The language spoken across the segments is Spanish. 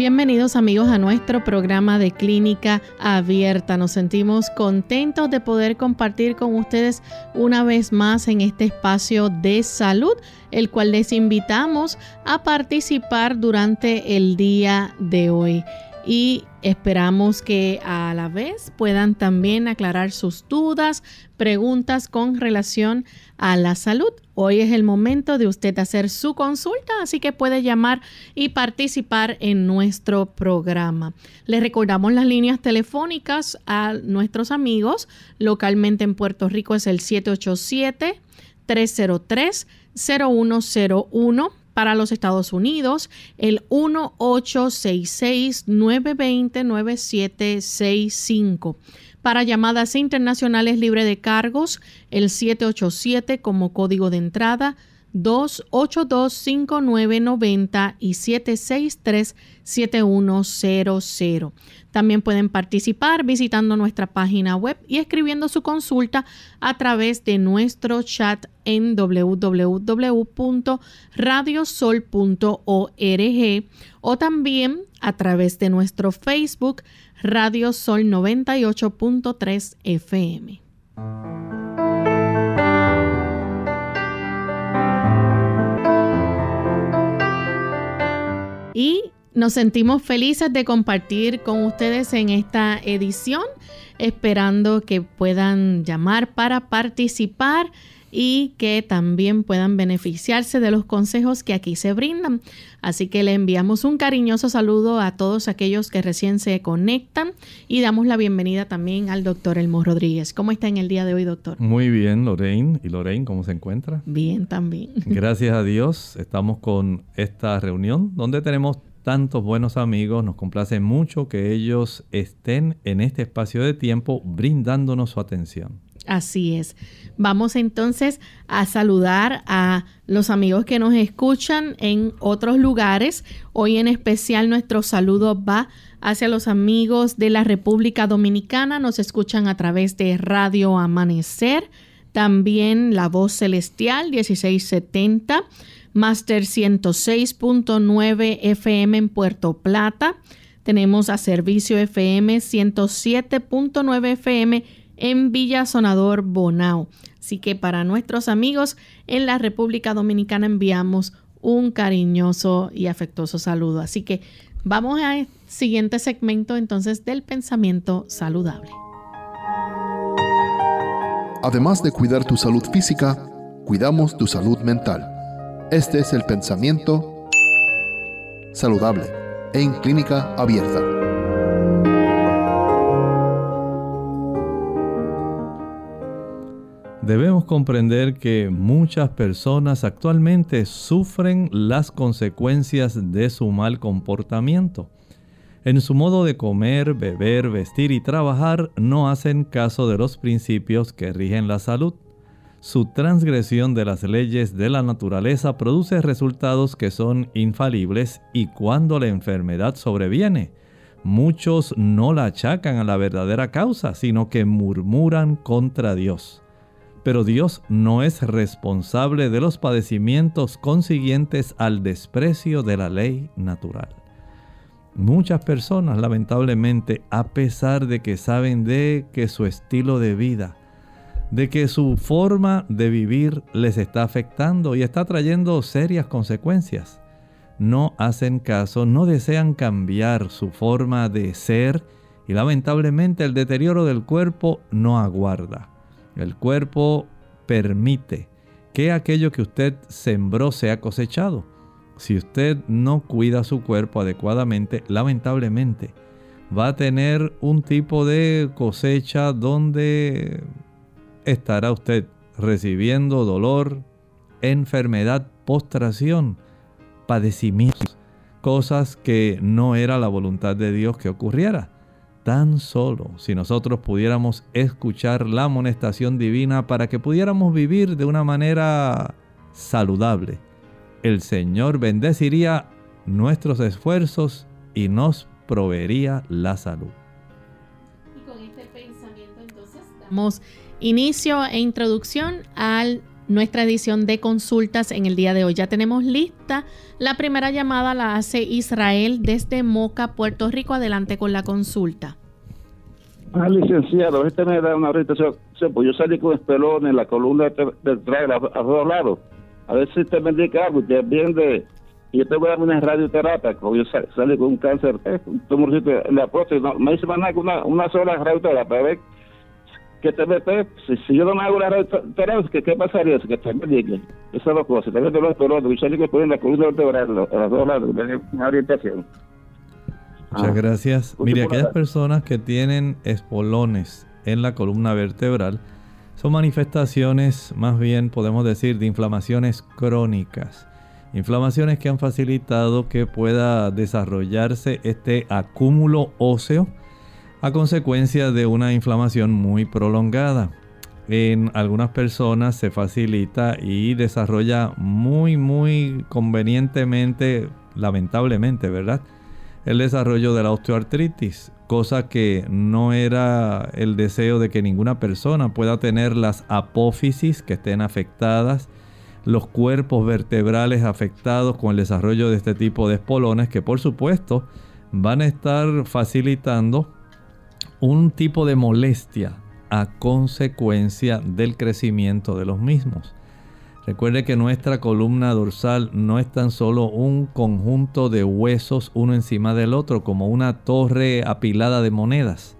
Bienvenidos amigos a nuestro programa de clínica abierta. Nos sentimos contentos de poder compartir con ustedes una vez más en este espacio de salud, el cual les invitamos a participar durante el día de hoy y esperamos que a la vez puedan también aclarar sus dudas, preguntas con relación a la salud. Hoy es el momento de usted hacer su consulta, así que puede llamar y participar en nuestro programa. Les recordamos las líneas telefónicas a nuestros amigos. Localmente en Puerto Rico es el 787 303 0101 para los Estados Unidos, el 1866-920-9765. Para llamadas internacionales libre de cargos, el 787 como código de entrada 282-5990 y 763-7100. También pueden participar visitando nuestra página web y escribiendo su consulta a través de nuestro chat en www.radiosol.org o también a través de nuestro Facebook Radio Sol 98.3 FM. Y nos sentimos felices de compartir con ustedes en esta edición, esperando que puedan llamar para participar y que también puedan beneficiarse de los consejos que aquí se brindan. Así que le enviamos un cariñoso saludo a todos aquellos que recién se conectan y damos la bienvenida también al doctor Elmo Rodríguez. ¿Cómo está en el día de hoy, doctor? Muy bien, Lorraine. ¿Y Lorraine cómo se encuentra? Bien, también. Gracias a Dios, estamos con esta reunión donde tenemos tantos buenos amigos, nos complace mucho que ellos estén en este espacio de tiempo brindándonos su atención. Así es. Vamos entonces a saludar a los amigos que nos escuchan en otros lugares. Hoy en especial nuestro saludo va hacia los amigos de la República Dominicana. Nos escuchan a través de Radio Amanecer, también La Voz Celestial 1670 Master 106.9 FM en Puerto Plata. Tenemos a Servicio FM 107.9 FM en Villa Sonador Bonao. Así que para nuestros amigos en la República Dominicana enviamos un cariñoso y afectuoso saludo. Así que vamos al siguiente segmento entonces del pensamiento saludable. Además de cuidar tu salud física, cuidamos tu salud mental. Este es el pensamiento saludable en clínica abierta. Debemos comprender que muchas personas actualmente sufren las consecuencias de su mal comportamiento. En su modo de comer, beber, vestir y trabajar no hacen caso de los principios que rigen la salud su transgresión de las leyes de la naturaleza produce resultados que son infalibles y cuando la enfermedad sobreviene, muchos no la achacan a la verdadera causa, sino que murmuran contra Dios. Pero Dios no es responsable de los padecimientos consiguientes al desprecio de la ley natural. Muchas personas, lamentablemente, a pesar de que saben de que su estilo de vida de que su forma de vivir les está afectando y está trayendo serias consecuencias. No hacen caso, no desean cambiar su forma de ser y lamentablemente el deterioro del cuerpo no aguarda. El cuerpo permite que aquello que usted sembró sea cosechado. si usted no cuida su cuerpo adecuadamente, lamentablemente va a tener un tipo de cosecha donde estará usted recibiendo dolor, enfermedad, postración, padecimientos, cosas que no era la voluntad de Dios que ocurriera. Tan solo si nosotros pudiéramos escuchar la amonestación divina para que pudiéramos vivir de una manera saludable, el Señor bendeciría nuestros esfuerzos y nos proveería la salud. Y con este pensamiento entonces damos inicio e introducción a nuestra edición de consultas en el día de hoy. Ya tenemos lista. La primera llamada la hace Israel desde Moca, Puerto Rico. Adelante con la consulta. Ah, licenciado, este me da una orientación. Pues yo salí con espelón en la columna del trailer a, dos lados. A ver si usted me indica algo. Usted bien de y yo te voy a dar una radioterapia, como yo salí con un cáncer, eh, un tumorcito en la próstata, me hice más una, una sola radioterapia, para ver que te metes, si, si, yo no me hago la radioterapia, ¿qué, qué pasaría? Que te medique. Esas dos cosas, también te lo espero, yo salí con la columna vertebral, a las dos lados, una orientación. Muchas ah. gracias. Mire, aquellas personas que tienen espolones en la columna vertebral son manifestaciones, más bien podemos decir, de inflamaciones crónicas Inflamaciones que han facilitado que pueda desarrollarse este acúmulo óseo a consecuencia de una inflamación muy prolongada. En algunas personas se facilita y desarrolla muy muy convenientemente, lamentablemente, ¿verdad? El desarrollo de la osteoartritis, cosa que no era el deseo de que ninguna persona pueda tener las apófisis que estén afectadas, los cuerpos vertebrales afectados con el desarrollo de este tipo de espolones que por supuesto van a estar facilitando un tipo de molestia a consecuencia del crecimiento de los mismos. Recuerde que nuestra columna dorsal no es tan solo un conjunto de huesos uno encima del otro, como una torre apilada de monedas.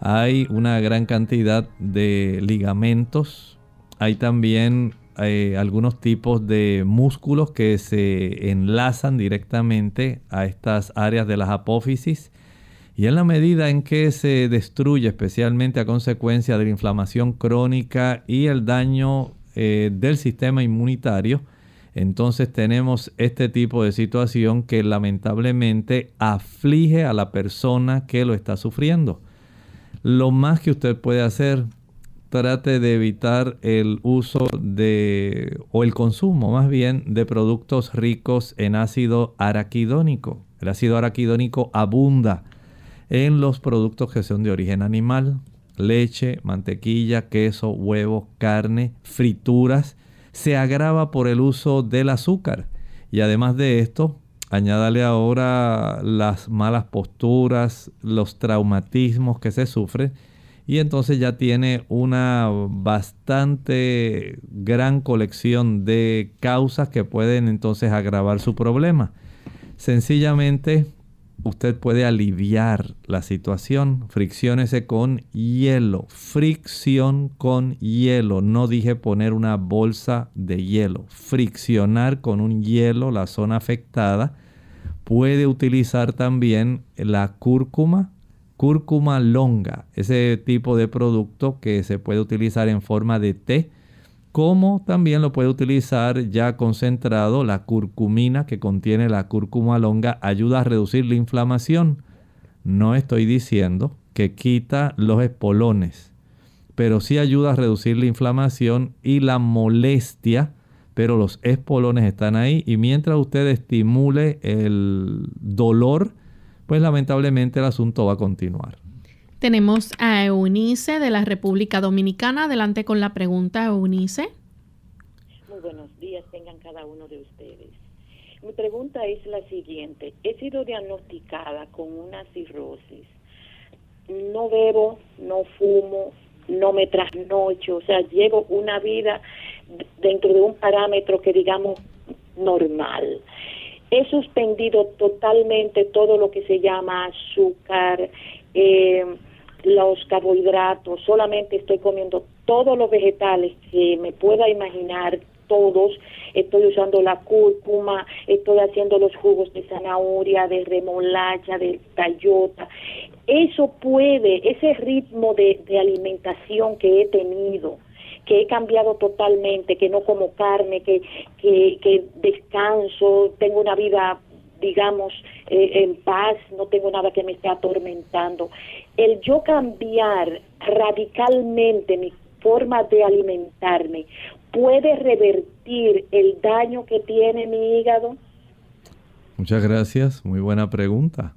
Hay una gran cantidad de ligamentos, hay también eh, algunos tipos de músculos que se enlazan directamente a estas áreas de las apófisis y en la medida en que se destruye especialmente a consecuencia de la inflamación crónica y el daño eh, del sistema inmunitario, entonces tenemos este tipo de situación que lamentablemente aflige a la persona que lo está sufriendo. Lo más que usted puede hacer trate de evitar el uso de, o el consumo más bien, de productos ricos en ácido araquidónico. El ácido araquidónico abunda en los productos que son de origen animal, leche, mantequilla, queso, huevo, carne, frituras. Se agrava por el uso del azúcar. Y además de esto, añádale ahora las malas posturas, los traumatismos que se sufren y entonces ya tiene una bastante gran colección de causas que pueden entonces agravar su problema. Sencillamente usted puede aliviar la situación. Fricciónese con hielo. Fricción con hielo. No dije poner una bolsa de hielo. Friccionar con un hielo la zona afectada. Puede utilizar también la cúrcuma cúrcuma longa, ese tipo de producto que se puede utilizar en forma de té, como también lo puede utilizar ya concentrado, la curcumina que contiene la cúrcuma longa ayuda a reducir la inflamación. No estoy diciendo que quita los espolones, pero sí ayuda a reducir la inflamación y la molestia, pero los espolones están ahí y mientras usted estimule el dolor, pues lamentablemente el asunto va a continuar. Tenemos a Eunice de la República Dominicana. Adelante con la pregunta, Eunice. Muy buenos días, tengan cada uno de ustedes. Mi pregunta es la siguiente. He sido diagnosticada con una cirrosis. No bebo, no fumo, no me trasnocho, o sea, llevo una vida dentro de un parámetro que digamos normal he suspendido totalmente todo lo que se llama azúcar, eh, los carbohidratos, solamente estoy comiendo todos los vegetales que me pueda imaginar todos, estoy usando la cúrcuma, estoy haciendo los jugos de zanahoria, de remolacha, de tallota. Eso puede, ese ritmo de, alimentación que he tenido, que he cambiado totalmente, que no como carne, que, que, que descanso, tengo una vida digamos, eh, en paz, no tengo nada que me esté atormentando. El yo cambiar radicalmente mi forma de alimentarme puede revertir el daño que tiene mi hígado? Muchas gracias, muy buena pregunta.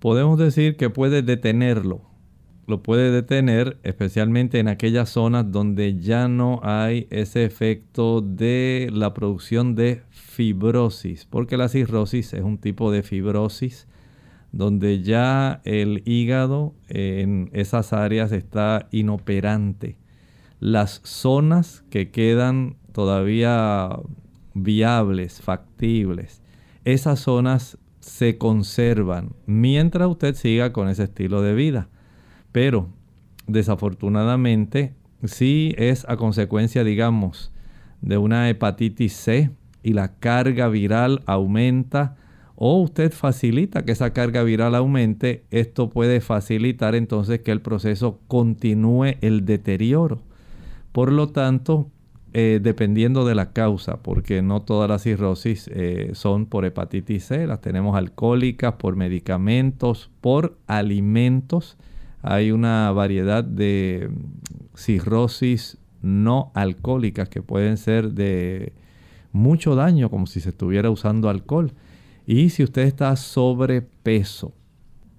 Podemos decir que puede detenerlo. Lo puede detener especialmente en aquellas zonas donde ya no hay ese efecto de la producción de fibrosis, porque la cirrosis es un tipo de fibrosis donde ya el hígado en esas áreas está inoperante. Las zonas que quedan todavía viables, factibles, esas zonas se conservan mientras usted siga con ese estilo de vida. Pero desafortunadamente, si es a consecuencia, digamos, de una hepatitis C y la carga viral aumenta, o usted facilita que esa carga viral aumente, esto puede facilitar entonces que el proceso continúe el deterioro. Por lo tanto, eh, dependiendo de la causa, porque no todas las cirrosis eh, son por hepatitis C, las tenemos alcohólicas, por medicamentos, por alimentos. Hay una variedad de cirrosis no alcohólicas que pueden ser de mucho daño, como si se estuviera usando alcohol. Y si usted está sobrepeso,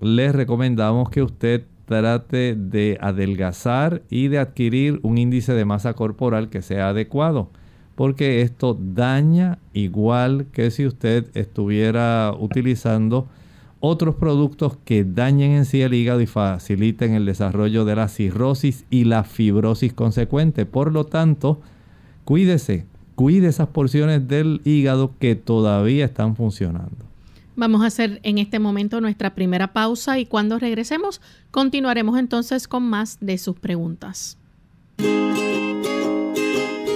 les recomendamos que usted trate de adelgazar y de adquirir un índice de masa corporal que sea adecuado, porque esto daña igual que si usted estuviera utilizando otros productos que dañen en sí el hígado y faciliten el desarrollo de la cirrosis y la fibrosis consecuente. Por lo tanto, cuídese, cuide esas porciones del hígado que todavía están funcionando. Vamos a hacer en este momento nuestra primera pausa y cuando regresemos continuaremos entonces con más de sus preguntas.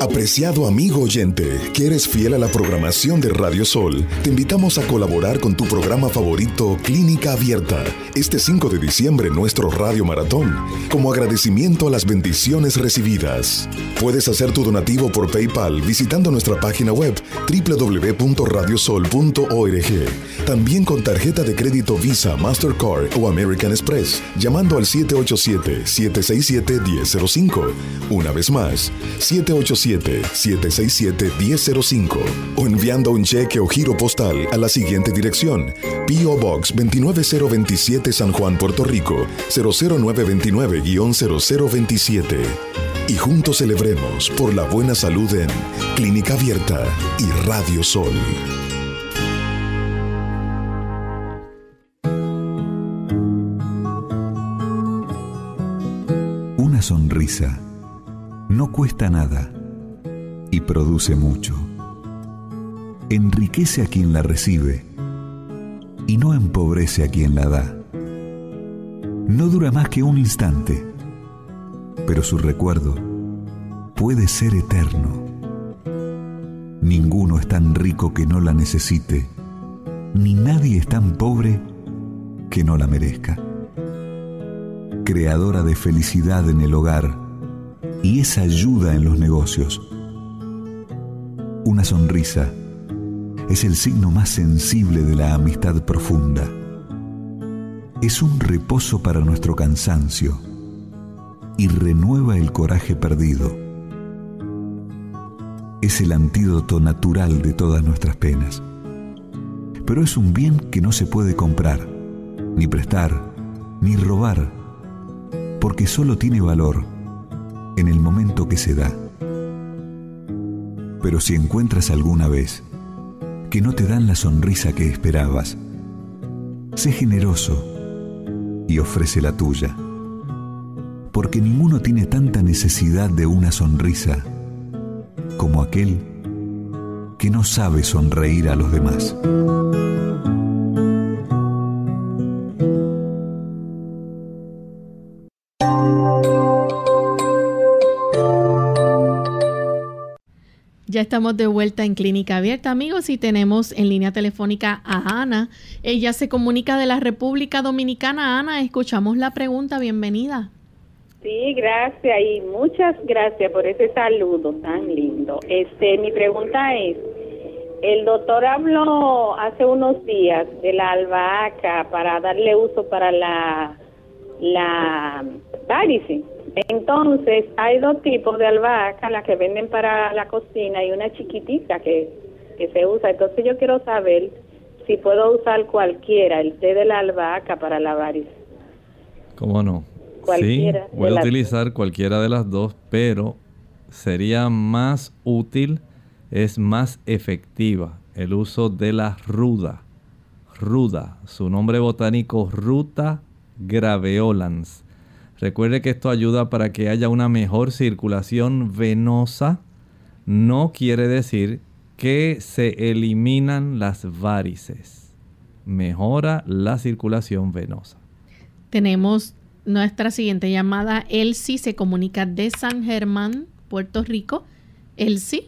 Apreciado amigo oyente, que eres fiel a la programación de Radio Sol, te invitamos a colaborar con tu programa favorito Clínica Abierta este 5 de diciembre nuestro Radio Maratón, como agradecimiento a las bendiciones recibidas. Puedes hacer tu donativo por PayPal visitando nuestra página web www.radiosol.org. También con tarjeta de crédito Visa, Mastercard o American Express, llamando al 787-767-1005. Una vez más, 787 767-1005 o enviando un cheque o giro postal a la siguiente dirección. P.O. Box 29027 San Juan, Puerto Rico 00929-0027. Y juntos celebremos por la buena salud en Clínica Abierta y Radio Sol. Una sonrisa no cuesta nada y produce mucho. Enriquece a quien la recibe y no empobrece a quien la da. No dura más que un instante, pero su recuerdo puede ser eterno. Ninguno es tan rico que no la necesite, ni nadie es tan pobre que no la merezca. Creadora de felicidad en el hogar y esa ayuda en los negocios una sonrisa es el signo más sensible de la amistad profunda. Es un reposo para nuestro cansancio y renueva el coraje perdido. Es el antídoto natural de todas nuestras penas. Pero es un bien que no se puede comprar, ni prestar, ni robar, porque solo tiene valor en el momento que se da. Pero si encuentras alguna vez que no te dan la sonrisa que esperabas, sé generoso y ofrece la tuya. Porque ninguno tiene tanta necesidad de una sonrisa como aquel que no sabe sonreír a los demás. Ya estamos de vuelta en Clínica Abierta, amigos, y tenemos en línea telefónica a Ana. Ella se comunica de la República Dominicana. Ana, escuchamos la pregunta. Bienvenida. Sí, gracias y muchas gracias por ese saludo tan lindo. Este, mi pregunta es, el doctor habló hace unos días de la albahaca para darle uso para la la varice. Entonces, hay dos tipos de albahaca, las que venden para la cocina y una chiquitita que, que se usa. Entonces, yo quiero saber si puedo usar cualquiera, el té de la albahaca para la. ¿Cómo no? Cualquiera sí, voy a utilizar cualquiera de las dos, pero sería más útil, es más efectiva el uso de la ruda. Ruda, su nombre botánico Ruta graveolans. Recuerde que esto ayuda para que haya una mejor circulación venosa. No quiere decir que se eliminan las varices. Mejora la circulación venosa. Tenemos nuestra siguiente llamada. Elsie se comunica de San Germán, Puerto Rico. Elsie.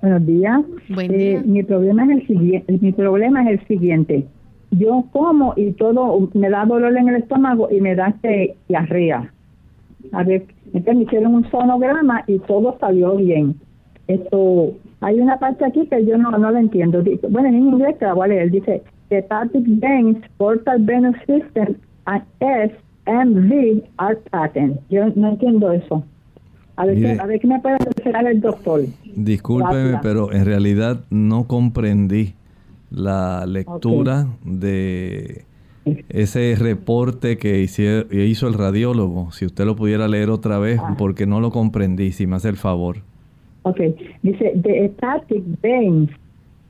Buenos días. Eh, mi problema es el siguiente. Mi problema es el siguiente. Yo como y todo me da dolor en el estómago y me da este diarrea. A ver, entonces me hicieron un sonograma y todo salió bien. Esto, hay una parte aquí que yo no, no la entiendo. Bueno, en inglés te la voy a leer. Dice, hepatic veins, portal venous system, and S MV are patent. Yo no entiendo eso. A ver, a ver qué me puede decir el doctor. Discúlpeme, pero en realidad no comprendí la lectura de ese reporte que hizo el radiólogo. Si usted lo pudiera leer otra vez, ah. porque no lo comprendí, si me hace el favor. Ok, dice, the hepatic veins,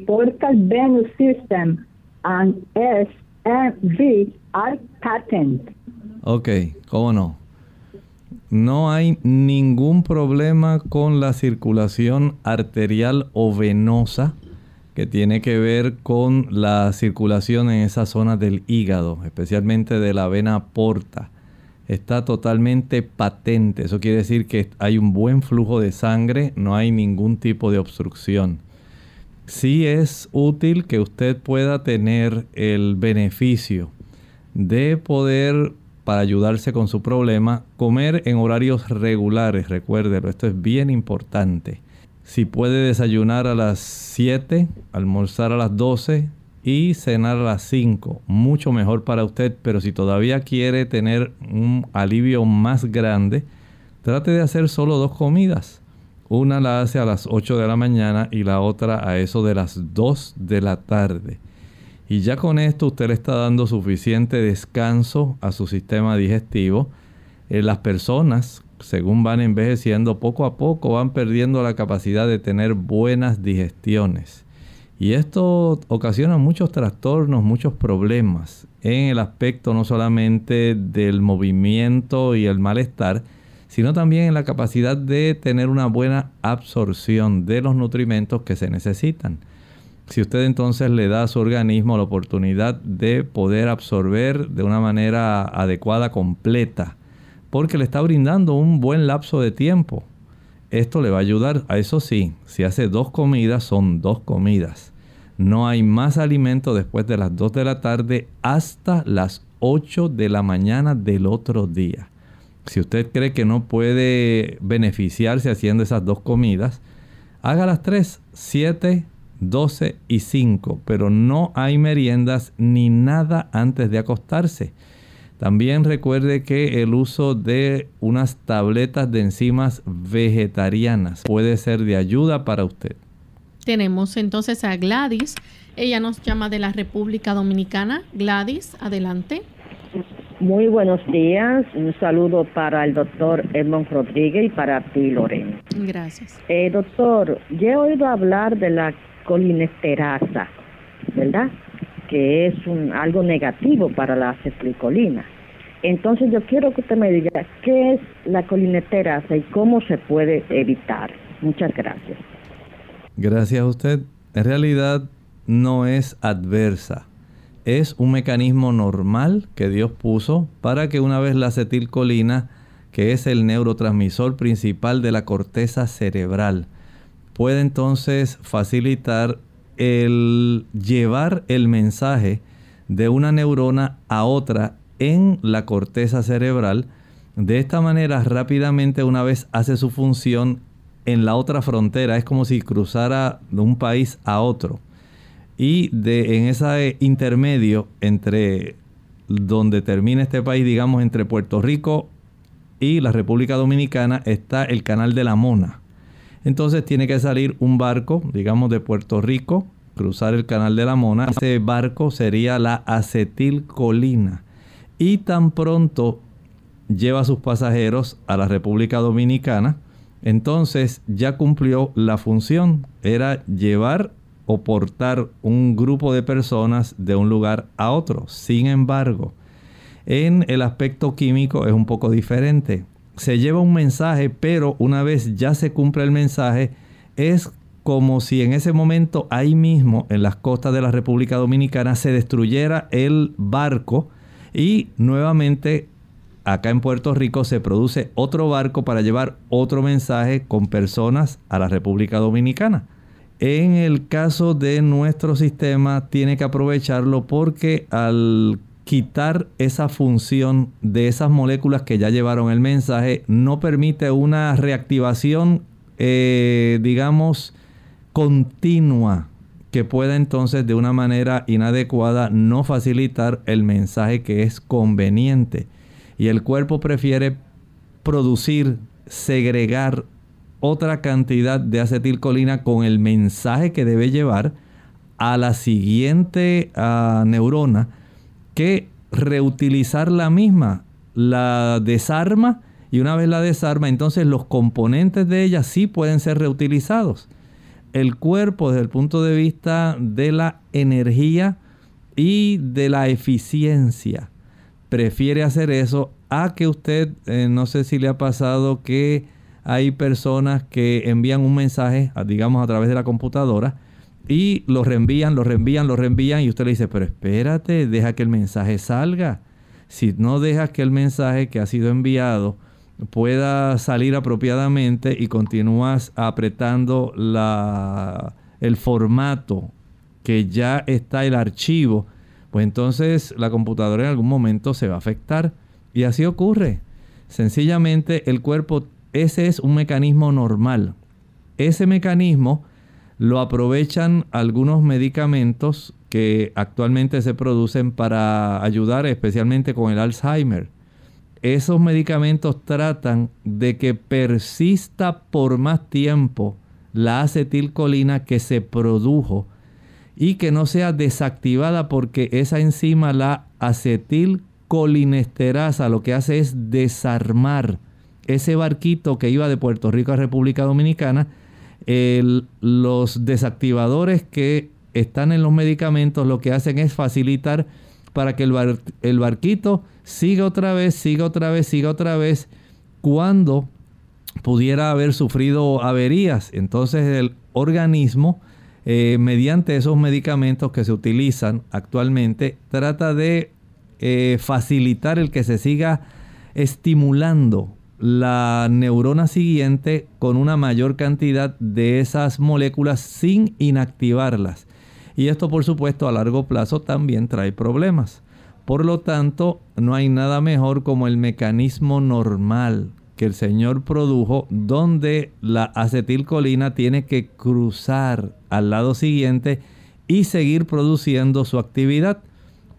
portal venous system, and SMV are patent. Ok, ¿cómo no? No hay ningún problema con la circulación arterial o venosa que tiene que ver con la circulación en esa zona del hígado, especialmente de la vena porta. Está totalmente patente. Eso quiere decir que hay un buen flujo de sangre, no hay ningún tipo de obstrucción. Sí es útil que usted pueda tener el beneficio de poder para ayudarse con su problema, comer en horarios regulares, recuérdelo, esto es bien importante. Si puede desayunar a las 7, almorzar a las 12 y cenar a las 5, mucho mejor para usted, pero si todavía quiere tener un alivio más grande, trate de hacer solo dos comidas. Una la hace a las 8 de la mañana y la otra a eso de las 2 de la tarde. Y ya con esto usted le está dando suficiente descanso a su sistema digestivo. Eh, las personas, según van envejeciendo, poco a poco van perdiendo la capacidad de tener buenas digestiones. Y esto ocasiona muchos trastornos, muchos problemas en el aspecto no solamente del movimiento y el malestar, sino también en la capacidad de tener una buena absorción de los nutrimentos que se necesitan. Si usted entonces le da a su organismo la oportunidad de poder absorber de una manera adecuada, completa, porque le está brindando un buen lapso de tiempo, esto le va a ayudar. A eso sí, si hace dos comidas, son dos comidas. No hay más alimento después de las 2 de la tarde hasta las 8 de la mañana del otro día. Si usted cree que no puede beneficiarse haciendo esas dos comidas, haga las 3, 7, 12 y 5, pero no hay meriendas ni nada antes de acostarse. También recuerde que el uso de unas tabletas de enzimas vegetarianas puede ser de ayuda para usted. Tenemos entonces a Gladys. Ella nos llama de la República Dominicana. Gladys, adelante. Muy buenos días. Un saludo para el doctor Edmond Rodríguez y para ti, Lorena. Gracias. Eh, doctor, yo he oído hablar de la colinesterasa, ¿verdad? Que es un, algo negativo para la acetilcolina. Entonces yo quiero que usted me diga qué es la colinesterasa y cómo se puede evitar. Muchas gracias. Gracias a usted. En realidad no es adversa. Es un mecanismo normal que Dios puso para que una vez la acetilcolina, que es el neurotransmisor principal de la corteza cerebral, puede entonces facilitar el llevar el mensaje de una neurona a otra en la corteza cerebral. De esta manera, rápidamente una vez hace su función en la otra frontera, es como si cruzara de un país a otro. Y de, en ese intermedio entre donde termina este país, digamos entre Puerto Rico y la República Dominicana, está el canal de la Mona. Entonces tiene que salir un barco, digamos de Puerto Rico, cruzar el canal de la Mona. Ese barco sería la acetilcolina. Y tan pronto lleva a sus pasajeros a la República Dominicana, entonces ya cumplió la función. Era llevar o portar un grupo de personas de un lugar a otro. Sin embargo, en el aspecto químico es un poco diferente. Se lleva un mensaje, pero una vez ya se cumple el mensaje, es como si en ese momento ahí mismo, en las costas de la República Dominicana, se destruyera el barco y nuevamente acá en Puerto Rico se produce otro barco para llevar otro mensaje con personas a la República Dominicana. En el caso de nuestro sistema tiene que aprovecharlo porque al quitar esa función de esas moléculas que ya llevaron el mensaje no permite una reactivación, eh, digamos, continua que pueda entonces de una manera inadecuada no facilitar el mensaje que es conveniente. Y el cuerpo prefiere producir, segregar otra cantidad de acetilcolina con el mensaje que debe llevar a la siguiente ah, neurona que reutilizar la misma. La desarma y una vez la desarma, entonces los componentes de ella sí pueden ser reutilizados. El cuerpo desde el punto de vista de la energía y de la eficiencia prefiere hacer eso a que usted, eh, no sé si le ha pasado que hay personas que envían un mensaje, digamos a través de la computadora, y lo reenvían, lo reenvían, lo reenvían, y usted le dice, pero espérate, deja que el mensaje salga. Si no dejas que el mensaje que ha sido enviado pueda salir apropiadamente y continúas apretando la, el formato que ya está el archivo, pues entonces la computadora en algún momento se va a afectar. Y así ocurre. Sencillamente el cuerpo ese es un mecanismo normal. Ese mecanismo lo aprovechan algunos medicamentos que actualmente se producen para ayudar especialmente con el Alzheimer. Esos medicamentos tratan de que persista por más tiempo la acetilcolina que se produjo y que no sea desactivada porque esa enzima, la acetilcolinesterasa, lo que hace es desarmar ese barquito que iba de Puerto Rico a República Dominicana, los desactivadores que están en los medicamentos lo que hacen es facilitar para que el, barquito siga otra vez, siga otra vez, siga otra vez, cuando pudiera haber sufrido averías. Entonces el organismo, eh, mediante esos medicamentos que se utilizan actualmente, trata de eh, facilitar el que se siga estimulando la neurona siguiente con una mayor cantidad de esas moléculas sin inactivarlas. Y esto por supuesto a largo plazo también trae problemas. Por lo tanto, no hay nada mejor como el mecanismo normal que el Señor produjo donde la acetilcolina tiene que cruzar al lado siguiente y seguir produciendo su actividad,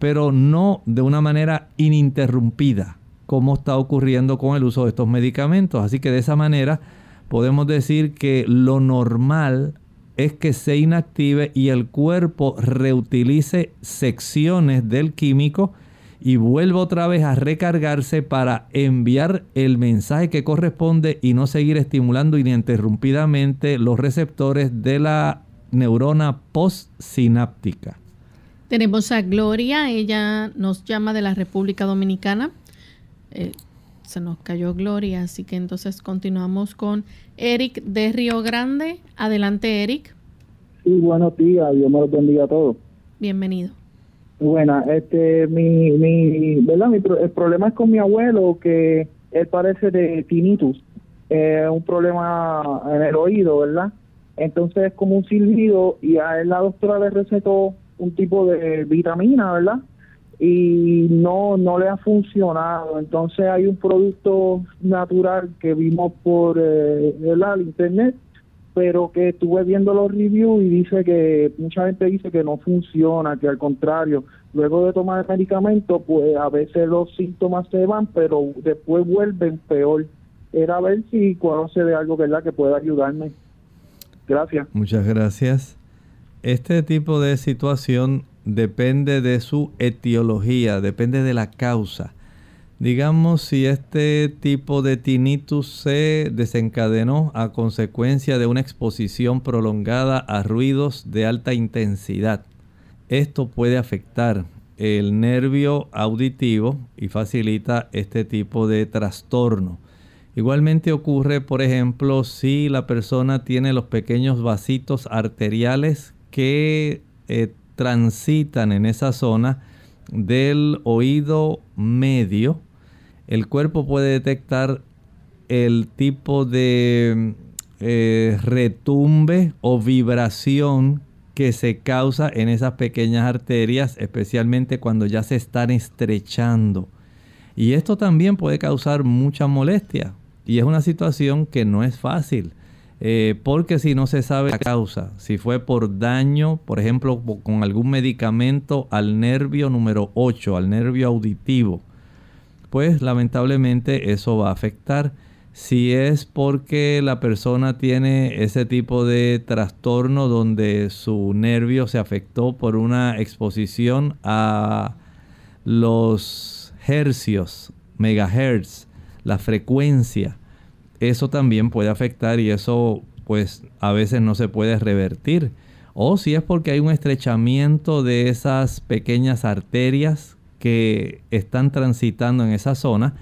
pero no de una manera ininterrumpida como está ocurriendo con el uso de estos medicamentos. Así que de esa manera podemos decir que lo normal es que se inactive y el cuerpo reutilice secciones del químico y vuelva otra vez a recargarse para enviar el mensaje que corresponde y no seguir estimulando ininterrumpidamente los receptores de la neurona postsináptica. Tenemos a Gloria, ella nos llama de la República Dominicana. Eh, se nos cayó Gloria, así que entonces continuamos con Eric de Río Grande. Adelante, Eric. Sí, buenos días, Dios me los bendiga a todos. Bienvenido. Bueno, este, mi, mi, ¿verdad? Mi, el problema es con mi abuelo, que él parece de tinnitus, un problema en el oído, ¿verdad? entonces es como un silbido y a él la doctora le recetó un tipo de vitamina, ¿verdad? Y no, no le ha funcionado. Entonces hay un producto natural que vimos por eh, el internet, pero que estuve viendo los reviews y dice que mucha gente dice que no funciona, que al contrario, luego de tomar el medicamento, pues a veces los síntomas se van, pero después vuelven peor. Era ver si conoce de algo, ¿verdad?, que pueda ayudarme. Gracias. Muchas gracias. Este tipo de situación depende de su etiología, depende de la causa. Digamos si este tipo de tinnitus se desencadenó a consecuencia de una exposición prolongada a ruidos de alta intensidad. Esto puede afectar el nervio auditivo y facilita este tipo de trastorno. Igualmente ocurre, por ejemplo, si la persona tiene los pequeños vasitos arteriales que eh, transitan en esa zona del oído medio. El cuerpo puede detectar el tipo de eh, retumbe o vibración que se causa en esas pequeñas arterias, especialmente cuando ya se están estrechando. Y esto también puede causar mucha molestia. Y es una situación que no es fácil, eh, porque si no se sabe la causa, si fue por daño, por ejemplo, con algún medicamento al nervio número 8, al nervio auditivo, pues lamentablemente eso va a afectar. Si es porque la persona tiene ese tipo de trastorno donde su nervio se afectó por una exposición a los hercios, megahertz, la frecuencia, eso también puede afectar y eso pues a veces no se puede revertir. O si es porque hay un estrechamiento de esas pequeñas arterias que están transitando en esa zona,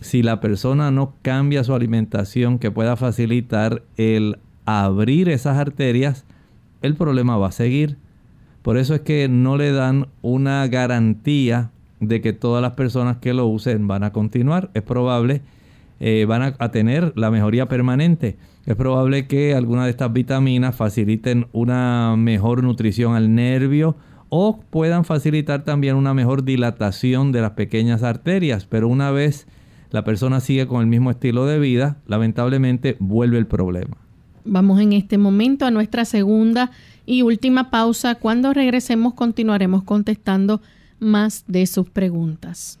si la persona no cambia su alimentación que pueda facilitar el abrir esas arterias, el problema va a seguir. Por eso es que no le dan una garantía de que todas las personas que lo usen van a continuar. Es probable, eh, van a, tener la mejoría permanente. Es probable que algunas de estas vitaminas faciliten una mejor nutrición al nervio o puedan facilitar también una mejor dilatación de las pequeñas arterias. Pero una vez la persona sigue con el mismo estilo de vida, lamentablemente vuelve el problema. Vamos en este momento a nuestra segunda y última pausa. Cuando regresemos continuaremos contestando más de sus preguntas.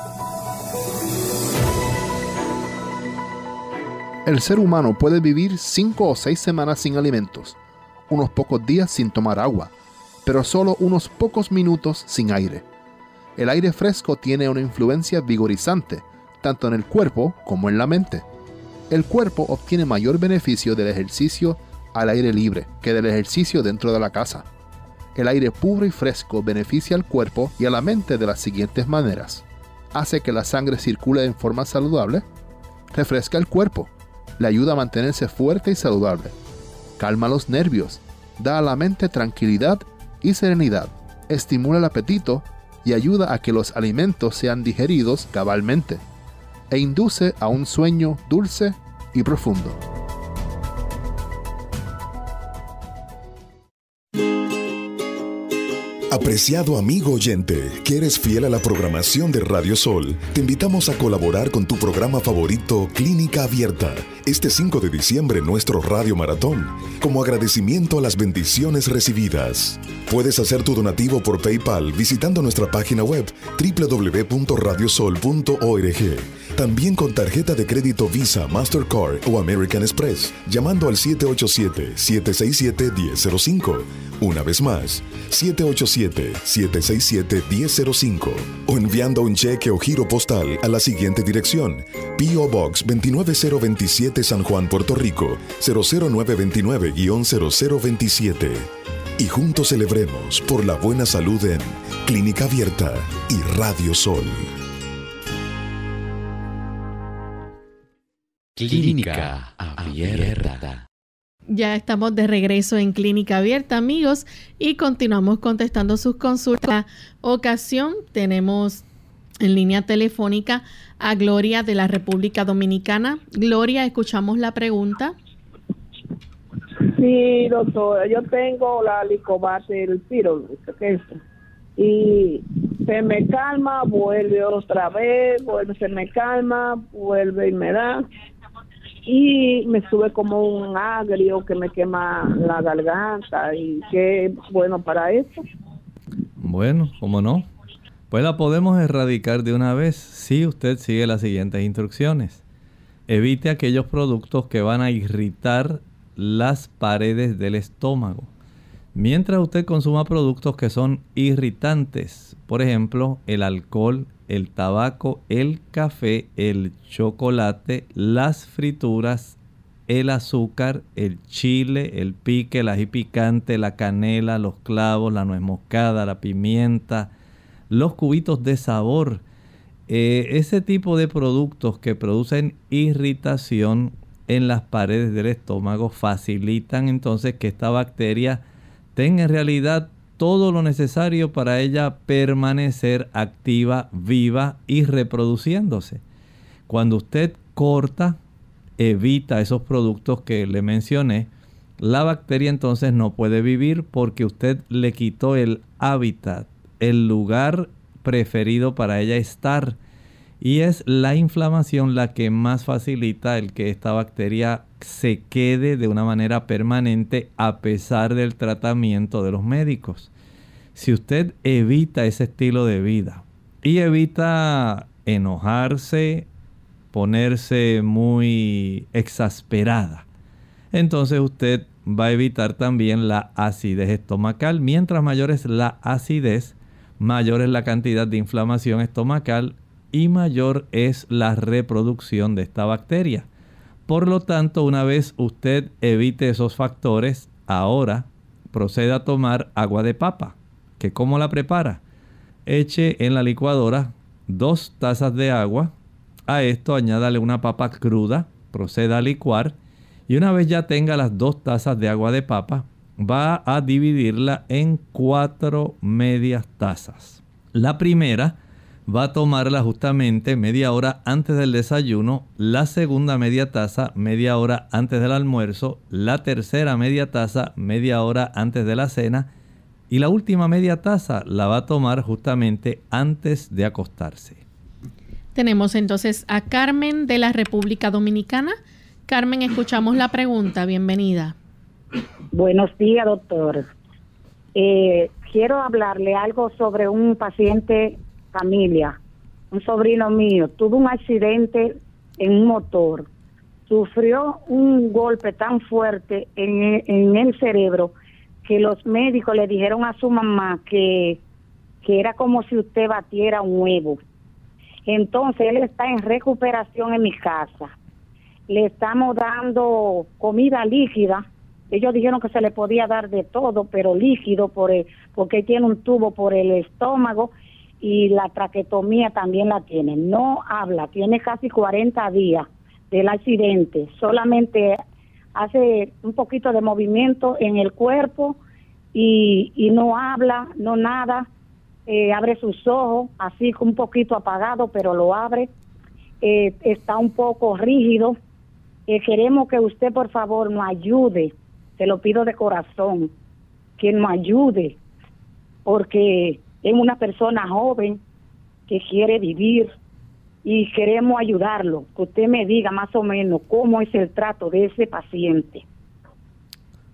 El ser humano puede vivir cinco o seis semanas sin alimentos, unos pocos días sin tomar agua, pero solo unos pocos minutos sin aire. El aire fresco tiene una influencia vigorizante, tanto en el cuerpo como en la mente el cuerpo obtiene mayor beneficio del ejercicio al aire libre que del ejercicio dentro de la casa. El aire puro y fresco beneficia al cuerpo y a la mente de las siguientes maneras. Hace que la sangre circule en forma saludable, refresca el cuerpo, le ayuda a mantenerse fuerte y saludable, calma los nervios, da a la mente tranquilidad y serenidad, estimula el apetito y ayuda a que los alimentos sean digeridos cabalmente e induce a un sueño dulce y profundo. Apreciado amigo oyente, que eres fiel a la programación de Radio Sol, te invitamos a colaborar con tu programa favorito Clínica Abierta este 5 de diciembre nuestro Radio Maratón, como agradecimiento a las bendiciones recibidas. Puedes hacer tu donativo por PayPal visitando nuestra página web www.radiosol.org. También con tarjeta de crédito Visa, Mastercard o American Express, llamando al 787-767-1005 Una vez más, 787-767-1005 o enviando un cheque o giro postal a la siguiente dirección. P.O. Box 29027 San Juan, Puerto Rico, 00929-0027. Y juntos celebremos por la buena salud en Clínica Abierta y Radio Sol. Clínica Abierta. Ya estamos de regreso en Clínica Abierta, amigos, y continuamos contestando sus consultas. Ocasión, tenemos en línea telefónica a Gloria de la República Dominicana. Gloria, escuchamos la pregunta. Sí, doctora, yo tengo la licobate, el piro, y se me calma, vuelve otra vez, vuelve, se me calma, vuelve y me da y me sube como un agrio que me quema la garganta y qué bueno para eso. Bueno, ¿cómo no? Pues la podemos erradicar de una vez si usted sigue las siguientes instrucciones. Evite aquellos productos que van a irritar las paredes del estómago. Mientras usted consuma productos que son irritantes, por ejemplo, el alcohol, el tabaco, el café, el chocolate, las frituras, el azúcar, el chile, el pique, el ají picante, la canela, los clavos, la nuez moscada, la pimienta, los cubitos de sabor. Eh, ese tipo de productos que producen irritación en las paredes del estómago facilitan entonces que esta bacteria tenga en realidad todo lo necesario para ella permanecer activa, viva y reproduciéndose. Cuando usted corta, evita esos productos que le mencioné, la bacteria entonces no puede vivir porque usted le quitó el hábitat, el lugar preferido para ella estar. Y es la inflamación la que más facilita el que esta bacteria se quede de una manera permanente a pesar del tratamiento de los médicos si usted evita ese estilo de vida y evita enojarse, ponerse muy exasperada, entonces usted va a evitar también la acidez estomacal. Mientras mayor es la acidez, mayor es la cantidad de inflamación estomacal y mayor es la reproducción de esta bacteria. Por lo tanto, una vez usted evite esos factores, ahora proceda a tomar agua de papa que cómo la prepara. Eche en la licuadora dos tazas de agua. A esto añádale una papa cruda. Proceda a licuar. Y una vez ya tenga las dos tazas de agua de papa, va a dividirla en cuatro medias tazas. La primera va a tomarla justamente media hora antes del desayuno, la segunda media taza media hora antes del almuerzo, la tercera media taza media hora antes de la cena y la última media taza la va a tomar justamente antes de acostarse. Tenemos entonces a Carmen de la República Dominicana. Carmen, escuchamos la pregunta. Bienvenida. Buenos días, doctor. Eh, quiero hablarle algo sobre un paciente familia, un sobrino mío. Tuvo un accidente en un motor. Sufrió un golpe tan fuerte en, en el cerebro que los médicos le dijeron a su mamá que, que era como si usted batiera un huevo. Entonces él está en recuperación en mi casa. Le estamos dando comida líquida. Ellos dijeron que se le podía dar de todo, pero líquido por porque tiene un tubo por el estómago y la traquetomía también la tiene. No habla, tiene casi 40 días del accidente. Solamente hace un poquito de movimiento en el cuerpo y, y no habla, no nada, eh, abre sus ojos, así un poquito apagado, pero lo abre, eh, está un poco rígido. Eh, queremos que usted, por favor, nos ayude, se lo pido de corazón, que nos ayude, porque es una persona joven que quiere vivir, y queremos ayudarlo. Que usted me diga más o menos cómo es el trato de ese paciente.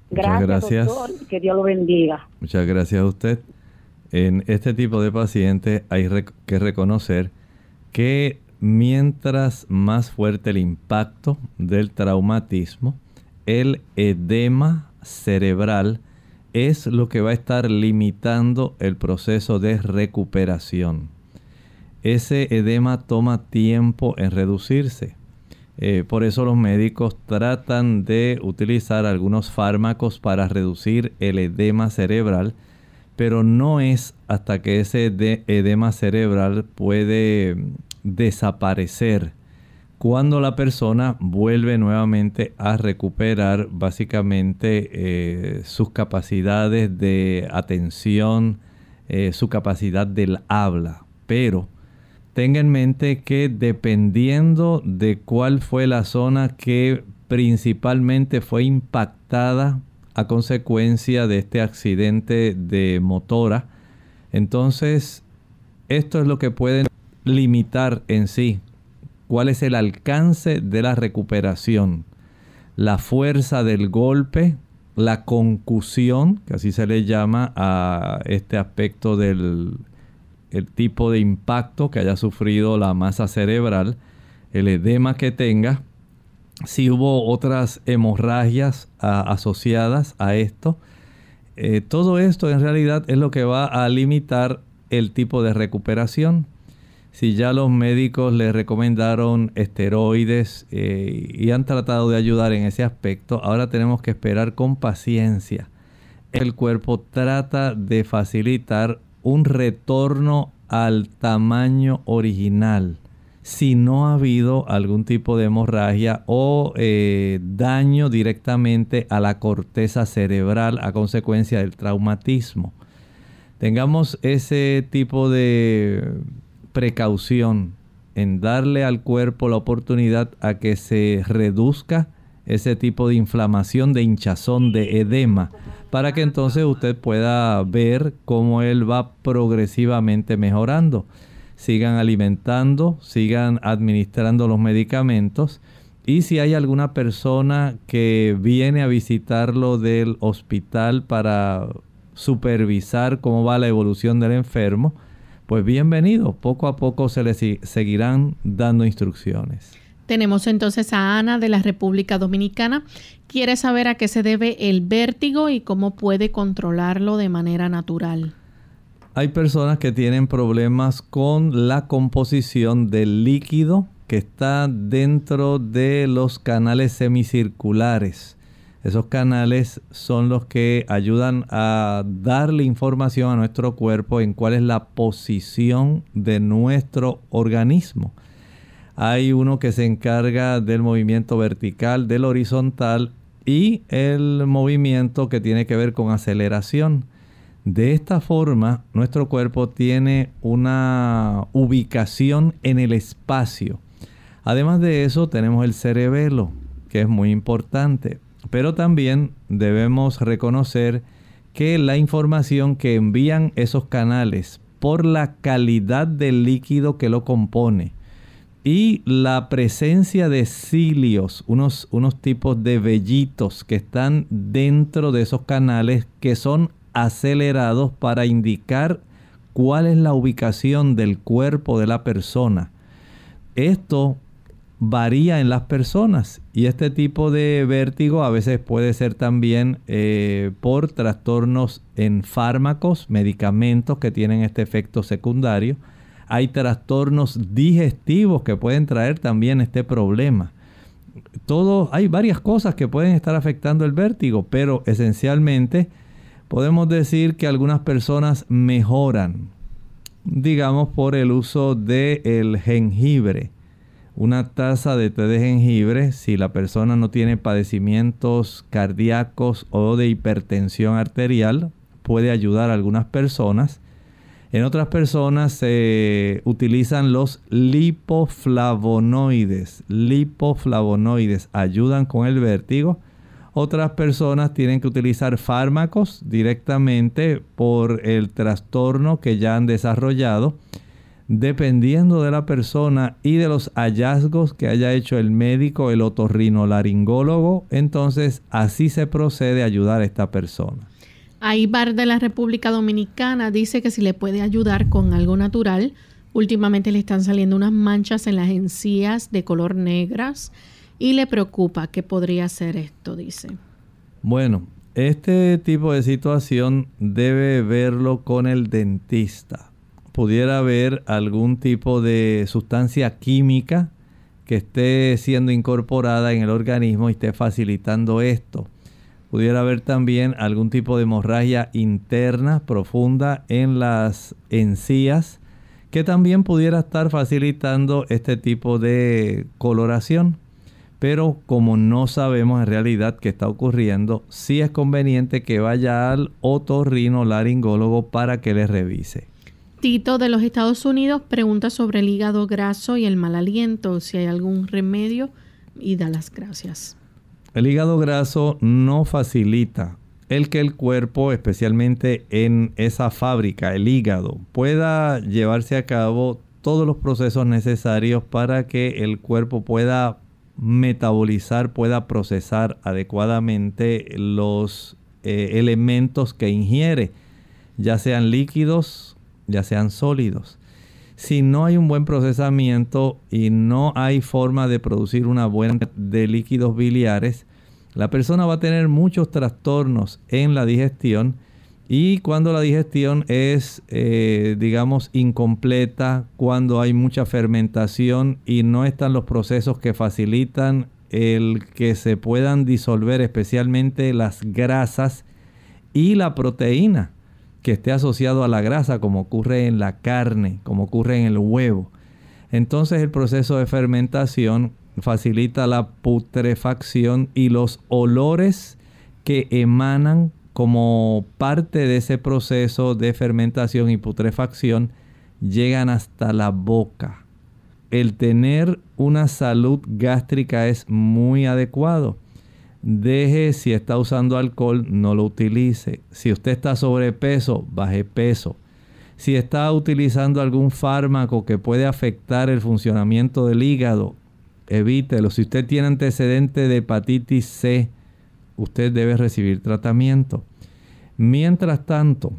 Gracias, gracias. doctor. Que Dios lo bendiga. Muchas gracias a usted. En este tipo de pacientes hay que reconocer que mientras más fuerte el impacto del traumatismo, el edema cerebral es lo que va a estar limitando el proceso de recuperación. Ese edema toma tiempo en reducirse. Eh, por eso los médicos tratan de utilizar algunos fármacos para reducir el edema cerebral, pero no es hasta que ese edema cerebral puede desaparecer cuando la persona vuelve nuevamente a recuperar básicamente eh, sus capacidades de atención, eh, su capacidad del habla. Pero tenga en mente que dependiendo de cuál fue la zona que principalmente fue impactada a consecuencia de este accidente de motora, entonces esto es lo que pueden limitar en sí. Cuál es el alcance de la recuperación, la fuerza del golpe, la concusión, que así se le llama a este aspecto del tipo de impacto que haya sufrido la masa cerebral, el edema que tenga, si hubo otras hemorragias asociadas a esto. Eh, todo esto en realidad es lo que va a limitar el tipo de recuperación si ya los médicos le recomendaron esteroides eh, y han tratado de ayudar en ese aspecto, ahora tenemos que esperar con paciencia. El cuerpo trata de facilitar un retorno al tamaño original si no ha habido algún tipo de hemorragia o eh, daño directamente a la corteza cerebral a consecuencia del traumatismo. Tengamos ese tipo de precaución en darle al cuerpo la oportunidad a que se reduzca ese tipo de inflamación, de hinchazón, de edema, para que entonces usted pueda ver cómo él va progresivamente mejorando. Sigan alimentando, sigan administrando los medicamentos y si hay alguna persona que viene a visitarlo del hospital para supervisar cómo va la evolución del enfermo, pues bienvenido, poco a poco se les seguirán dando instrucciones. Tenemos entonces a Ana de la República Dominicana. Quiere saber a qué se debe el vértigo y cómo puede controlarlo de manera natural. Hay personas que tienen problemas con la composición del líquido que está dentro de los canales semicirculares. Esos canales son los que ayudan a darle información a nuestro cuerpo en cuál es la posición de nuestro organismo. Hay uno que se encarga del movimiento vertical, del horizontal y el movimiento que tiene que ver con aceleración. De esta forma, nuestro cuerpo tiene una ubicación en el espacio. Además de eso, tenemos el cerebelo, que es muy importante. Pero también debemos reconocer que la información que envían esos canales por la calidad del líquido que lo compone y la presencia de cilios, unos, unos tipos de vellitos que están dentro de esos canales que son acelerados para indicar cuál es la ubicación del cuerpo de la persona. Esto varía en las personas y este tipo de vértigo a veces puede ser también eh, por trastornos en fármacos, medicamentos que tienen este efecto secundario. Hay trastornos digestivos que pueden traer también este problema. Todo, hay varias cosas que pueden estar afectando el vértigo, pero esencialmente podemos decir que algunas personas mejoran, digamos, por el uso del el jengibre una taza de té de jengibre, si la persona no tiene padecimientos cardíacos o de hipertensión arterial, puede ayudar a algunas personas. En otras personas se utilizan los lipoflavonoides. Lipoflavonoides ayudan con el vértigo. Otras personas tienen que utilizar fármacos directamente por el trastorno que ya han desarrollado dependiendo de la persona y de los hallazgos que haya hecho el médico, el otorrinolaringólogo, entonces así se procede a ayudar a esta persona. Aibar de la República Dominicana dice que si le puede ayudar con algo natural, últimamente le están saliendo unas manchas en las encías de color negras y le preocupa que podría ser esto, dice. Bueno, Este tipo de situación debe verlo con el dentista. Pudiera haber algún tipo de sustancia química que esté siendo incorporada en el organismo y esté facilitando esto. Pudiera haber también algún tipo de hemorragia interna profunda en las encías que también pudiera estar facilitando este tipo de coloración. Pero como no sabemos en realidad qué está ocurriendo, sí es conveniente que vaya al otorrino laringólogo para que le revise. Tito de los Estados Unidos pregunta sobre el hígado graso y el mal aliento, si hay algún remedio y da las gracias. El hígado graso no facilita el que el cuerpo, especialmente en esa fábrica, el hígado, pueda llevarse a cabo todos los procesos necesarios para que el cuerpo pueda metabolizar, pueda procesar adecuadamente los eh, elementos que ingiere, ya sean líquidos, ya sean sólidos. Si no hay un buen procesamiento y no hay forma de producir una buena de líquidos biliares, la persona va a tener muchos trastornos en la digestión y cuando la digestión es, eh, digamos, incompleta, cuando hay mucha fermentación y no están los procesos que facilitan el que se puedan disolver especialmente las grasas y la proteína que esté asociado a la grasa, como ocurre en la carne, como ocurre en el huevo. Entonces el proceso de fermentación facilita la putrefacción y los olores que emanan como parte de ese proceso de fermentación y putrefacción llegan hasta la boca. El tener una salud gástrica es muy adecuado. Deje si está usando alcohol, no lo utilice. Si usted está sobrepeso, baje peso. Si está utilizando algún fármaco que puede afectar el funcionamiento del hígado, evítelo. Si usted tiene antecedente de hepatitis C, usted debe recibir tratamiento. Mientras tanto,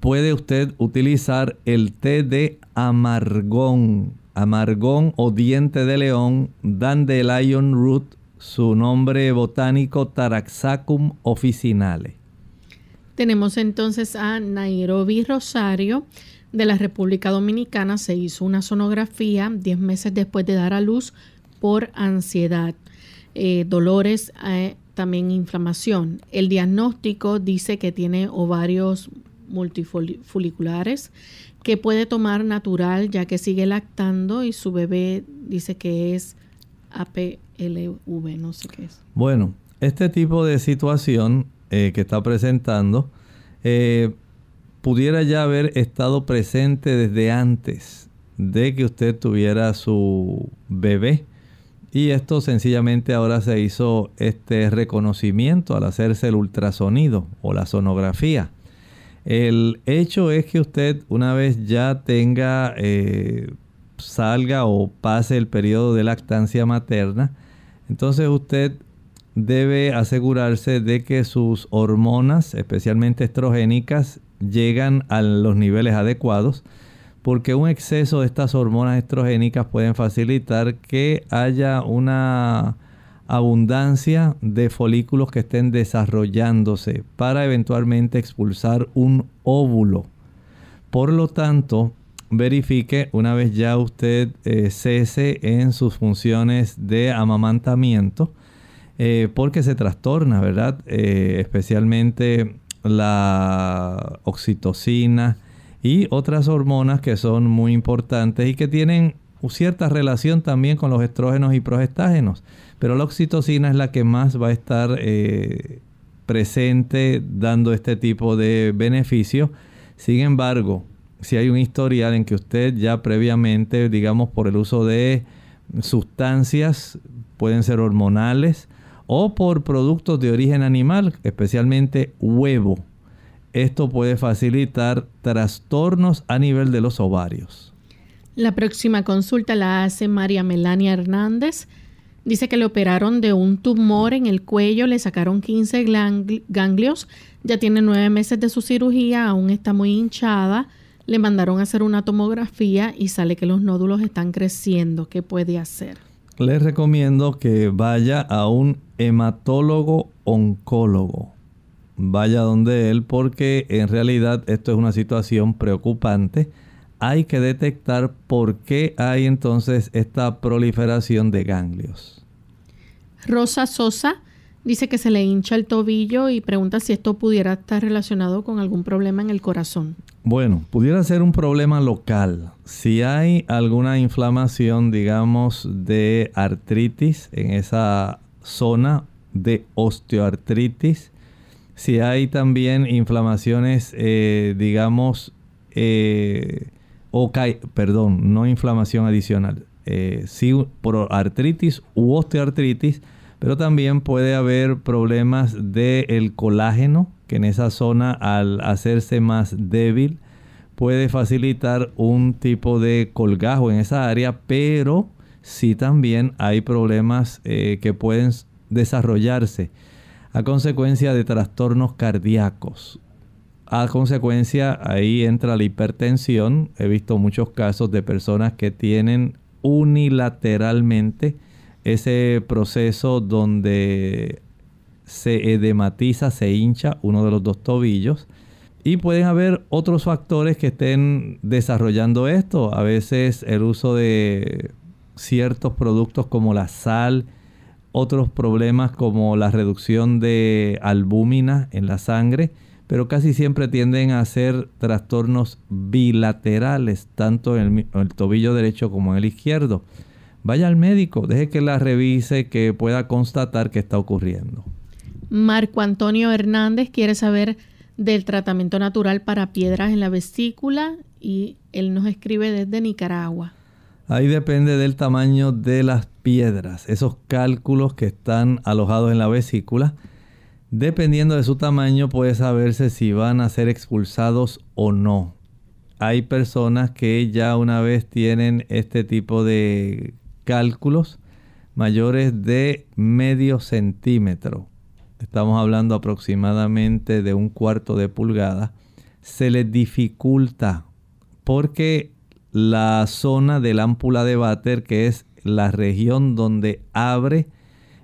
puede usted utilizar el té de amargón, amargón o diente de león, dandelion root, su nombre botánico Taraxacum officinale. Tenemos entonces a Nairobi Rosario de la República Dominicana. Se hizo una sonografía 10 meses después de dar a luz por ansiedad, eh, dolores, eh, también inflamación. El diagnóstico dice que tiene ovarios multifoliculares que puede tomar natural ya que sigue lactando y su bebé dice que es APLV, no sé qué es. Bueno, este tipo de situación eh, que está presentando pudiera ya haber estado presente desde antes de que usted tuviera su bebé y esto sencillamente ahora se hizo este reconocimiento al hacerse el ultrasonido o la sonografía. El hecho es que usted una vez ya tenga, eh, salga o pase el periodo de lactancia materna, entonces usted debe asegurarse de que sus hormonas, especialmente estrogénicas, llegan a los niveles adecuados porque un exceso de estas hormonas estrogénicas pueden facilitar que haya una abundancia de folículos que estén desarrollándose para eventualmente expulsar un óvulo. Por lo tanto, verifique una vez ya usted eh, cese en sus funciones de amamantamiento, eh, porque se trastorna, ¿verdad? Eh, especialmente la oxitocina, y otras hormonas que son muy importantes y que tienen cierta relación también con los estrógenos y progestágenos. Pero la oxitocina es la que más va a estar eh, presente dando este tipo de beneficio. Sin embargo, si hay un historial en que usted ya previamente, digamos por el uso de sustancias, pueden ser hormonales o por productos de origen animal, especialmente huevo, esto puede facilitar trastornos a nivel de los ovarios. La próxima consulta la hace María Melania Hernández. Dice que le operaron de un tumor en el cuello, le sacaron 15 ganglios, ya tiene nueve meses de su cirugía, aún está muy hinchada. Le mandaron a hacer una tomografía y sale que los nódulos están creciendo. ¿Qué puede hacer? Les recomiendo que vaya a un hematólogo oncólogo vaya donde él porque en realidad esto es una situación preocupante. Hay que detectar por qué hay entonces esta proliferación de ganglios. Rosa Sosa dice que se le hincha el tobillo y pregunta si esto pudiera estar relacionado con algún problema en el corazón. Bueno, pudiera ser un problema local. Si hay alguna inflamación, digamos, de artritis en esa zona de osteoartritis, si hay también inflamaciones, eh, digamos, eh, o perdón, no inflamación adicional, eh, sí por artritis u osteoartritis, pero también puede haber problemas del colágeno, que en esa zona al hacerse más débil puede facilitar un tipo de colgajo en esa área, pero sí también hay problemas eh, que pueden desarrollarse a consecuencia de trastornos cardíacos. A consecuencia, ahí entra la hipertensión. He visto muchos casos de personas que tienen unilateralmente ese proceso donde se edematiza, se hincha uno de los dos tobillos. Y pueden haber otros factores que estén desarrollando esto. A veces el uso de ciertos productos como la sal, otros problemas como la reducción de albúmina en la sangre, pero casi siempre tienden a ser trastornos bilaterales, tanto en el, tobillo derecho como en el izquierdo. Vaya al médico, deje que la revise, que pueda constatar qué está ocurriendo. Marco Antonio Hernández quiere saber del tratamiento natural para piedras en la vesícula y él nos escribe desde Nicaragua. Ahí depende del tamaño de las piedras, esos cálculos que están alojados en la vesícula. Dependiendo de su tamaño puede saberse si van a ser expulsados o no. Hay personas que ya una vez tienen este tipo de cálculos mayores de medio centímetro. Estamos hablando aproximadamente de un cuarto de pulgada. Se les dificulta porque la zona del ámpula de váter, que es la región donde abre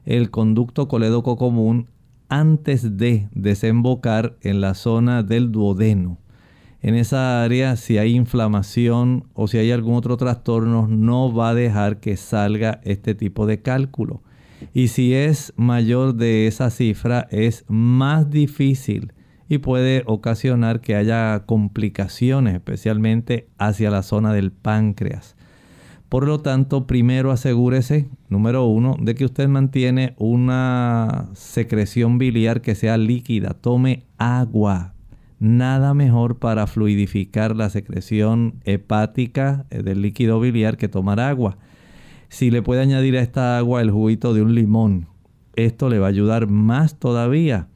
el conducto colédoco común antes de desembocar en la zona del duodeno. En esa área, si hay inflamación o si hay algún otro trastorno, no va a dejar que salga este tipo de cálculo. Y si es mayor de esa cifra, es más difícil y puede ocasionar que haya complicaciones, especialmente hacia la zona del páncreas. Por lo tanto, primero asegúrese, número uno, de que usted mantiene una secreción biliar que sea líquida. Tome agua. Nada mejor para fluidificar la secreción hepática eh, del líquido biliar que tomar agua. Si le puede añadir a esta agua el juguito de un limón, esto le va a ayudar más todavía.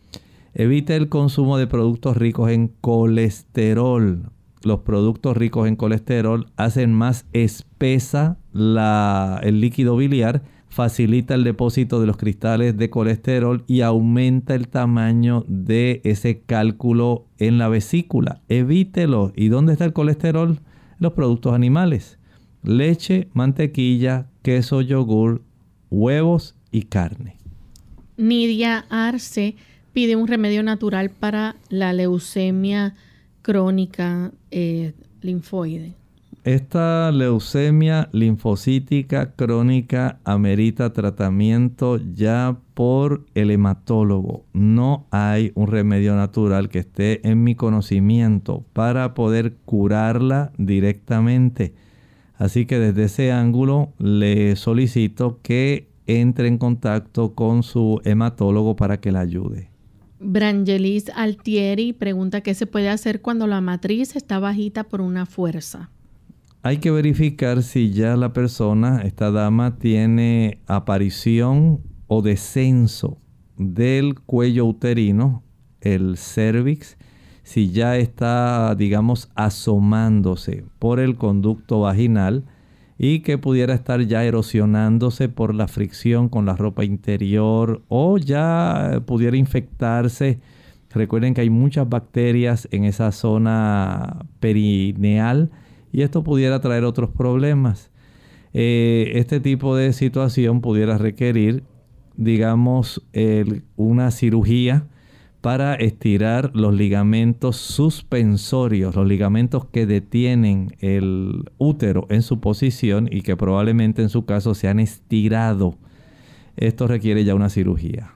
Evite el consumo de productos ricos en colesterol. Los productos ricos en colesterol hacen más espesa el líquido biliar, facilita el depósito de los cristales de colesterol y aumenta el tamaño de ese cálculo en la vesícula. Evítelo. ¿Y dónde está el colesterol? Los productos animales. Leche, mantequilla, queso, yogur, huevos y carne. Nidia Arce pide un remedio natural para la leucemia crónica eh, linfoide. Esta leucemia linfocítica crónica amerita tratamiento ya por el hematólogo. No hay un remedio natural que esté en mi conocimiento para poder curarla directamente. Así que desde ese ángulo le solicito que entre en contacto con su hematólogo para que la ayude. Brangelis Altieri pregunta qué se puede hacer cuando la matriz está bajita por una fuerza. Hay que verificar si ya la persona, esta dama, tiene aparición o descenso del cuello uterino, el cervix, si ya está, digamos, asomándose por el conducto vaginal y que pudiera estar ya erosionándose por la fricción con la ropa interior o ya pudiera infectarse. Recuerden que hay muchas bacterias en esa zona perineal y esto pudiera traer otros problemas. Eh, este tipo de situación pudiera requerir, digamos, una cirugía para estirar los ligamentos suspensorios, los ligamentos que detienen el útero en su posición y que probablemente en su caso se han estirado. Esto requiere ya una cirugía.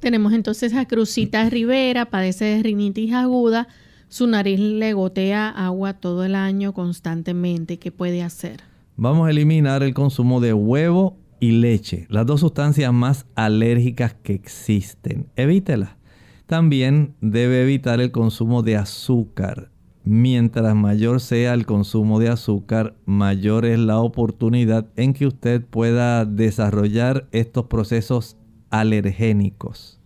Tenemos entonces a Cruzita Rivera, padece de rinitis aguda, su nariz le gotea agua todo el año constantemente. ¿Qué puede hacer? Vamos a eliminar el consumo de huevo y leche, las dos sustancias más alérgicas que existen. Evítelas. También debe evitar el consumo de azúcar. Mientras mayor sea el consumo de azúcar, mayor es la oportunidad en que usted pueda desarrollar estos procesos alergénicos.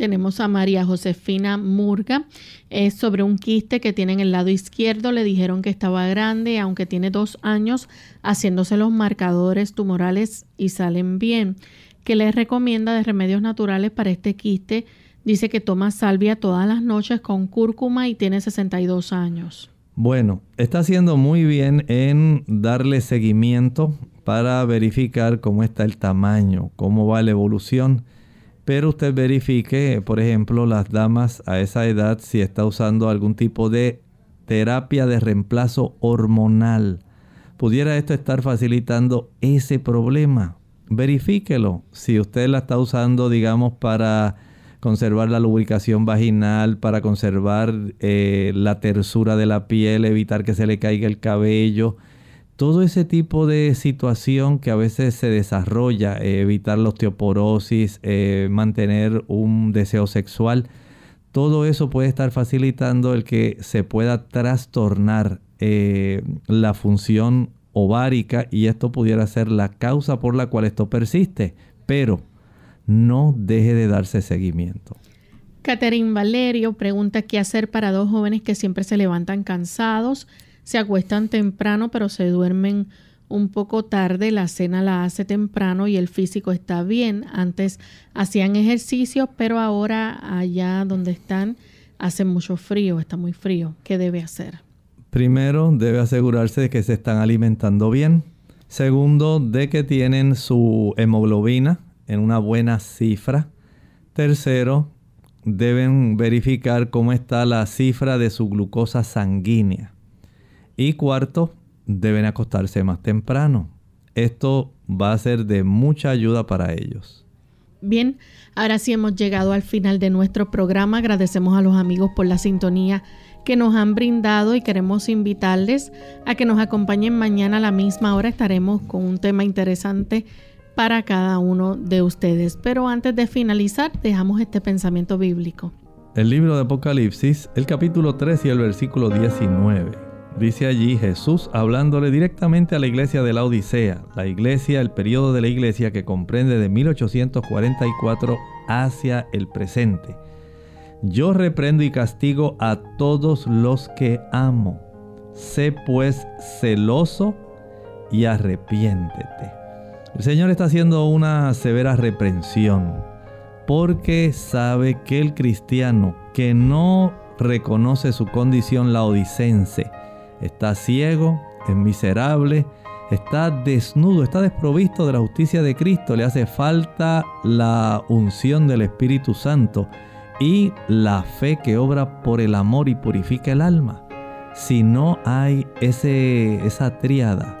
Tenemos a María Josefina Murga. Es sobre un quiste que tiene en el lado izquierdo. Le dijeron que estaba grande, aunque tiene dos años haciéndose los marcadores tumorales y salen bien. ¿Qué le recomienda de remedios naturales para este quiste? Dice que toma salvia todas las noches con cúrcuma y tiene 62 años. Bueno, está haciendo muy bien en darle seguimiento para verificar cómo está el tamaño, cómo va la evolución. Pero usted verifique, por ejemplo, las damas a esa edad si está usando algún tipo de terapia de reemplazo hormonal. ¿Pudiera esto estar facilitando ese problema? Verifíquelo. Si usted la está usando, digamos, para conservar la lubricación vaginal, para conservar eh, la tersura de la piel, evitar que se le caiga el cabello. Todo ese tipo de situación que a veces se desarrolla, eh, evitar la osteoporosis, eh, mantener un deseo sexual, todo eso puede estar facilitando el que se pueda trastornar la función ovárica y esto pudiera ser la causa por la cual esto persiste. Pero no deje de darse seguimiento. Catherine Valerio pregunta qué hacer para dos jóvenes que siempre se levantan cansados, se acuestan temprano pero se duermen un poco tarde, la cena la hace temprano y el físico está bien. Antes hacían ejercicio, pero ahora allá donde están hace mucho frío, está muy frío. ¿Qué debe hacer? Primero, debe asegurarse de que se están alimentando bien. Segundo, de que tienen su hemoglobina en una buena cifra. Tercero, deben verificar cómo está la cifra de su glucosa sanguínea. Y cuarto, deben acostarse más temprano. Esto va a ser de mucha ayuda para ellos. Bien, ahora sí hemos llegado al final de nuestro programa. Agradecemos a los amigos por la sintonía que nos han brindado y queremos invitarles a que nos acompañen mañana a la misma hora. Estaremos con un tema interesante para cada uno de ustedes. Pero antes de finalizar, dejamos este pensamiento bíblico. El libro de Apocalipsis, el capítulo 3 y el versículo 19. Dice allí Jesús hablándole directamente a la iglesia de la Odisea, la iglesia, el periodo de la iglesia que comprende de 1844 hacia el presente. Yo reprendo y castigo a todos los que amo. Sé pues celoso y arrepiéntete. El Señor está haciendo una severa reprensión porque sabe que el cristiano que no reconoce su condición laodicense está ciego, es miserable, está desnudo, está desprovisto de la justicia de Cristo, le hace falta la unción del Espíritu Santo y la fe que obra por el amor y purifica el alma. Si no hay ese, esa triada,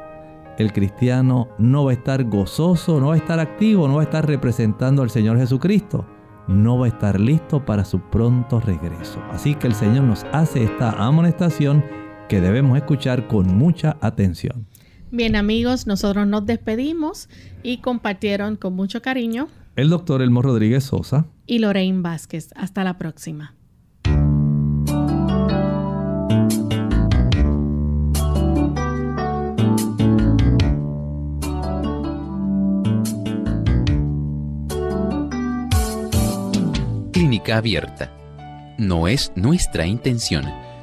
el cristiano no va a estar gozoso, no va a estar activo, no va a estar representando al Señor Jesucristo, no va a estar listo para su pronto regreso. Así que el Señor nos hace esta amonestación que debemos escuchar con mucha atención. Bien amigos, nosotros nos despedimos y compartieron con mucho cariño el doctor Elmo Rodríguez Sosa y Lorraine Vázquez. Hasta la próxima. abierta. No es nuestra intención